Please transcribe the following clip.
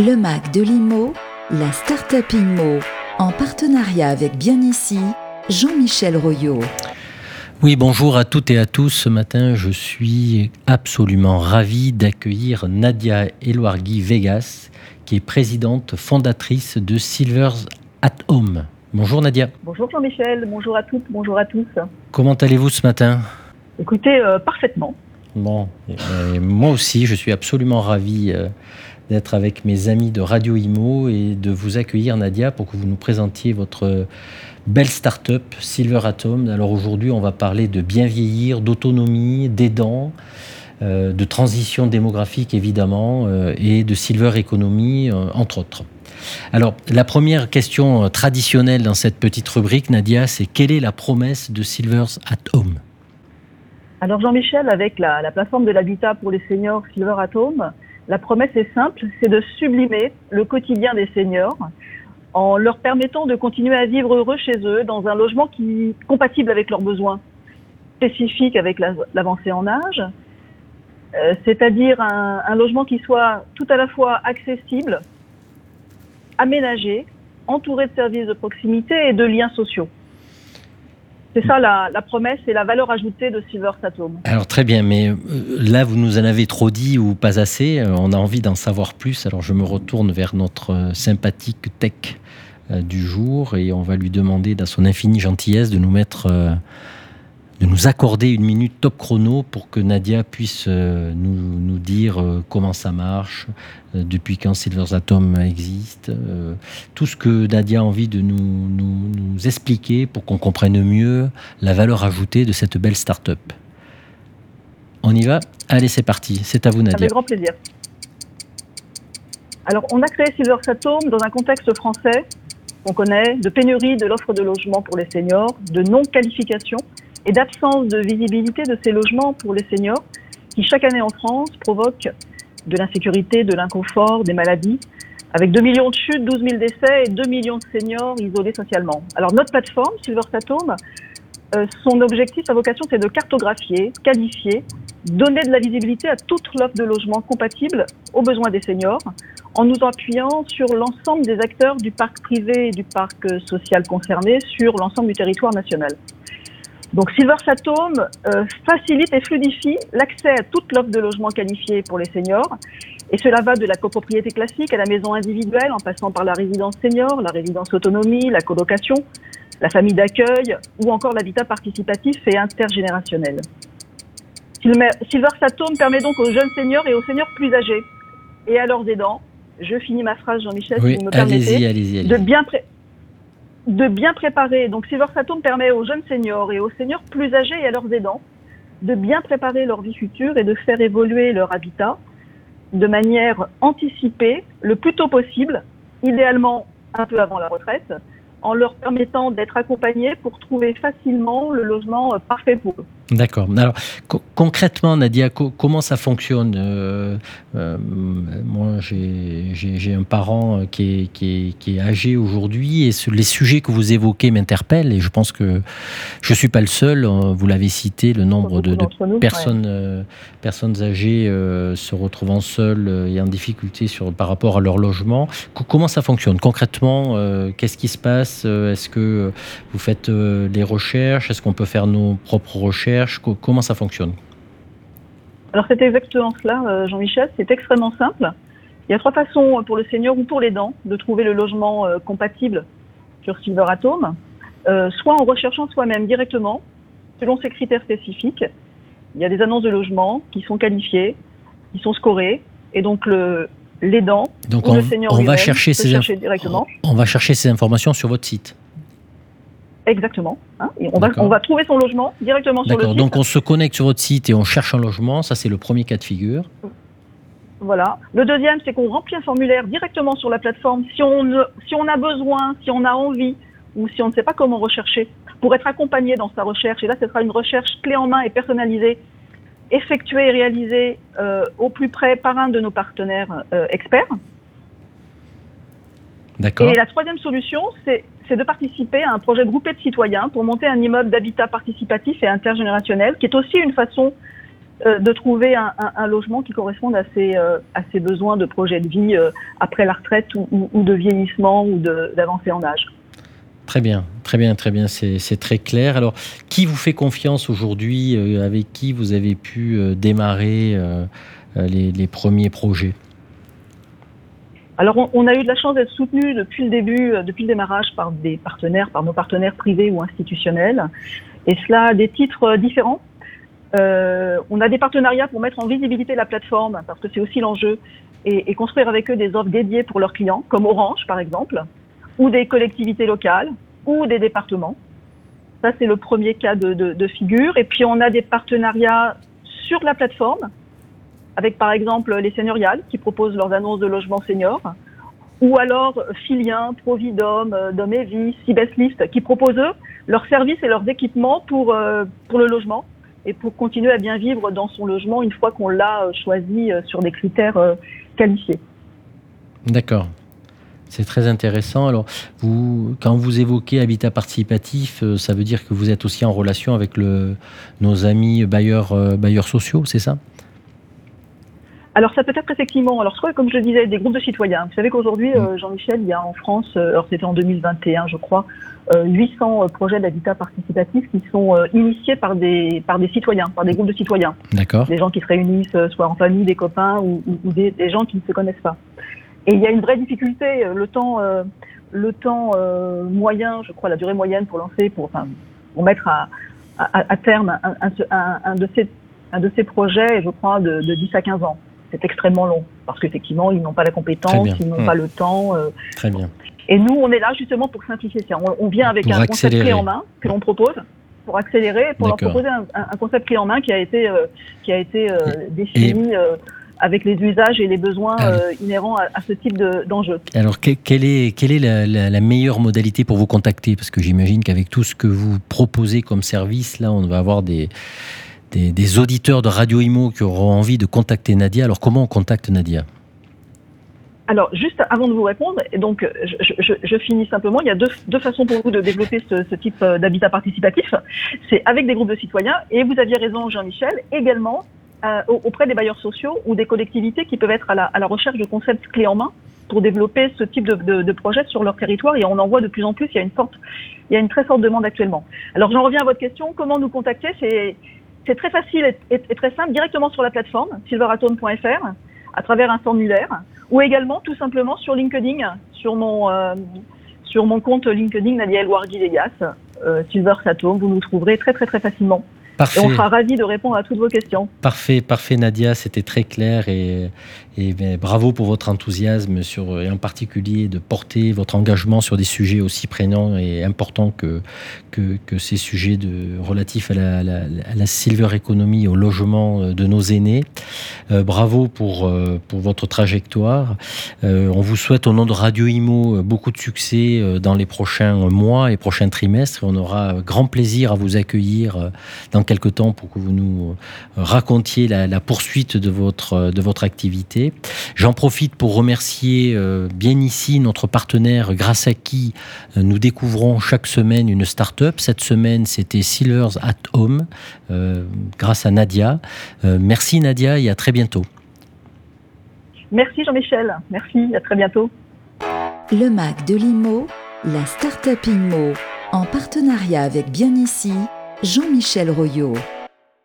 Le MAC de l'IMO, la Startup IMO, en partenariat avec Bien Ici, Jean-Michel Royot. Oui, bonjour à toutes et à tous. Ce matin, je suis absolument ravi d'accueillir Nadia Eloargui Vegas, qui est présidente fondatrice de Silvers at Home. Bonjour Nadia. Bonjour Jean-Michel, bonjour à toutes, bonjour à tous. Comment allez-vous ce matin? Écoutez, euh, parfaitement. Bon, moi aussi, je suis absolument ravi euh, d'être avec mes amis de Radio Imo et de vous accueillir, Nadia, pour que vous nous présentiez votre belle start-up Silver Atom. Alors aujourd'hui, on va parler de bien vieillir, d'autonomie, d'aidants, euh, de transition démographique évidemment, euh, et de Silver Economy, entre autres. Alors, la première question traditionnelle dans cette petite rubrique, Nadia, c'est quelle est la promesse de Silvers at Home alors Jean-Michel, avec la, plateforme de l'habitat pour les seniors Silver Atom, la promesse est simple, c'est de sublimer le quotidien des seniors en leur permettant de continuer à vivre heureux chez eux dans un logement qui compatible avec leurs besoins spécifiques avec l'avancée en âge, euh, c'est-à-dire un, un logement qui soit tout à la fois accessible, aménagé, entouré de services de proximité et de liens sociaux. C'est ça la, promesse et la valeur ajoutée de Silver Atom. Alors très bien, mais euh, là vous nous en avez trop dit ou pas assez. Euh, on a envie d'en savoir plus. Alors je me retourne vers notre euh, sympathique tech du jour et on va lui demander, dans son infinie gentillesse, de nous mettre de nous accorder une minute top chrono pour que Nadia puisse euh, nous, nous, dire euh, comment ça marche, euh, depuis quand Silver's Atom existe, tout ce que Nadia a envie de nous, nous, nous expliquer pour qu'on comprenne mieux la valeur ajoutée de cette belle start-up. On y va? Allez, c'est parti. C'est à vous, Nadia. Avec grand plaisir. Alors, on a créé Silver's Atom dans un contexte français qu'on connaît, de pénurie de l'offre de logement pour les seniors, de non-qualification et d'absence de visibilité de ces logements pour les seniors qui chaque année en France provoquent de l'insécurité, de l'inconfort, des maladies, avec 2 millions de chutes, 12 000 décès et 2 millions de seniors isolés socialement. Alors notre plateforme, Silverstatome, euh, son objectif, sa vocation, c'est de cartographier, qualifier, donner de la visibilité à toute l'offre de logement compatible aux besoins des seniors, en nous appuyant sur l'ensemble des acteurs du parc privé et du parc social concerné sur l'ensemble du territoire national. Donc Silver euh, facilite et fluidifie l'accès à toute l'offre de logement qualifié pour les seniors. Et cela va de la copropriété classique à la maison individuelle, en passant par la résidence senior, la résidence autonomie, la colocation, la famille d'accueil ou encore l'habitat participatif et intergénérationnel. Silver permet donc aux jeunes seniors et aux seniors plus âgés et à leurs aidants, je finis ma phrase Jean-Michel, si vous me permettez, de bien pré de bien préparer. Donc Silver Saturn permet aux jeunes seniors et aux seniors plus âgés et à leurs aidants de bien préparer leur vie future et de faire évoluer leur habitat de manière anticipée le plus tôt possible, idéalement un peu avant la retraite, en leur permettant d'être accompagnés pour trouver facilement le logement euh, parfait pour eux. D'accord. Alors concrètement, Nadia, comment ça fonctionne euh, euh, Moi, j'ai un parent qui est, qui est, âgé aujourd'hui et les sujets que vous évoquez m'interpellent et je pense que je ne suis pas le seul. Vous l'avez cité, le nombre de, personnes, personnes âgées se retrouvant seules et en difficulté sur, par rapport à leur logement. Comment ça fonctionne concrètement Qu'est-ce qui se passe euh, est-ce que vous faites euh, les recherches Est-ce qu'on peut faire nos propres recherches? Comment ça fonctionne Alors c'est exactement cela, euh, Jean-Michel. C'est extrêmement simple. Il y a trois façons pour le senior ou pour les dents de trouver le logement compatible sur Silver Atom, soit en recherchant soi-même directement, selon ses critères spécifiques. Il y a des annonces de logement qui sont qualifiées, qui sont scorées, et donc le, les dents. Donc on, va chercher ces directement. On va chercher ces informations sur votre site. Exactement. Hein, on, va, on, va, trouver son logement directement sur le site. Donc on se connecte sur votre site et on cherche un logement. Ça, c'est le premier cas de figure. Voilà. Le deuxième, c'est qu'on remplit un formulaire directement sur la plateforme si on, si on a besoin, si on a envie ou si on ne sait pas comment rechercher pour être accompagné dans sa recherche. Et là, ce sera une recherche clé en main et personnalisée effectué et réalisé euh, au plus près par un de nos partenaires euh, experts. D'accord. Et la troisième solution, c'est de participer à un projet groupé de citoyens pour monter un immeuble d'habitat participatif et intergénérationnel, qui est aussi une façon euh, de trouver un, logement qui corresponde à ses, à ses besoins de projet de vie après la retraite ou, de vieillissement ou d'avancée en âge. Très bien, très bien, très bien, c'est très clair. Alors, qui vous fait confiance aujourd'hui Avec qui vous avez pu démarrer les premiers projets? Alors, on, a eu de la chance d'être soutenu depuis le début, euh, depuis le démarrage, par des partenaires, par nos partenaires privés ou institutionnels, et cela a des titres euh, différents. Euh, on a des partenariats pour mettre en visibilité la plateforme, parce que c'est aussi l'enjeu, et, construire avec eux des offres dédiées pour leurs clients, comme Orange par exemple, ou des collectivités locales, ou des départements. Ça, c'est le premier cas de figure. Et puis, on a des partenariats sur la plateforme avec par exemple les seigneuriales qui proposent leurs annonces de logement senior, ou alors Filien, Providom, euh, Dom et Vie, Cibeslift, qui proposent eux leurs services et leurs équipements pour, euh, pour le logement et pour continuer à bien vivre dans son logement une fois qu'on l'a euh, choisi sur des critères qualifiés. D'accord. C'est très intéressant. Alors, vous, quand vous évoquez habitat participatif, ça veut dire que vous êtes aussi en relation avec nos amis bailleurs, bailleurs sociaux, c'est ça? Alors ça peut être effectivement, alors soit comme je le disais, des groupes de citoyens. Vous savez qu'aujourd'hui, euh, mm. Jean-Michel, il y a en France, euh, alors c'était en 2021 je crois, 800 euh, projets d'habitat participatif qui sont initiés par des, par des citoyens, par des groupes de citoyens. D'accord. Des gens qui se réunissent soit en famille, des copains ou, des, gens qui ne se connaissent pas. Et il y a une vraie difficulté, le temps, le temps moyen, je crois, la durée moyenne pour lancer, pour, enfin, pour mettre à, à, terme un, un, de ces, un de ces projets, je crois, de, de 10 à 15 ans c'est extrêmement long parce qu'effectivement, ils n'ont pas la compétence, ils n'ont pas hmm. le temps. Euh. Très bien. Et nous, on est là justement pour simplifier ça. On, vient avec un concept clé en main que l'on propose pour accélérer, pour leur proposer un, concept clé en main qui a été, euh, qui a été euh, défini. avec les usages et les besoins inhérents à, ce type d'enjeu. Alors, quelle est, quelle est la, meilleure modalité pour vous contacter? Parce que j'imagine qu'avec tout ce que vous proposez comme service, là, on va avoir des, des, auditeurs de Radio Imo qui auront envie de contacter Nadia. Alors comment on contacte Nadia? Alors, juste avant de vous répondre, donc je, finis simplement. Il y a deux, façons pour vous de développer ce, type euh, d'habitat participatif. C'est avec des groupes de citoyens, et vous aviez raison, Jean-Michel, également euh, auprès des bailleurs sociaux ou des collectivités qui peuvent être à la, recherche de concepts clés en main pour développer ce type de, projet sur leur territoire. Et on en voit de plus en plus. Il y a une forte, il y a une très forte demande actuellement. Alors, j'en reviens à votre question. Comment nous contacter? C'est très facile et, très simple, directement sur la plateforme silveratone.fr, à travers un formulaire, ou également tout simplement sur LinkedIn, sur mon, euh, sur mon compte LinkedIn Nadia Elwardi Vegas, euh, Silver vous nous trouverez très très très facilement. Parfait. Et on sera ravis de répondre à toutes vos questions. Parfait, parfait Nadia, c'était très clair et, et ben, bravo pour votre enthousiasme sur, et en particulier de porter votre engagement sur des sujets aussi prégnants et importants que, que, que ces sujets de, relatifs à la, la, à la, silver economy, au logement euh, de nos aînés. Euh, bravo pour, euh, pour votre trajectoire. Euh, on vous souhaite au nom de Radio Imo beaucoup de succès dans les prochains mois et prochains trimestres. On aura grand plaisir à vous accueillir dans quelque temps pour que vous nous euh, racontiez la, poursuite de votre, euh, de votre activité. J'en profite pour remercier euh, bien ici notre partenaire grâce à qui nous découvrons chaque semaine une start-up. Cette semaine, c'était Silvers at Home grâce à Nadia. merci Nadia et à très bientôt. Merci Jean-Michel. Merci, à très bientôt. Le MAC de l'IMO, la start-up IMO, en partenariat avec Bien ici Jean-Michel Royot.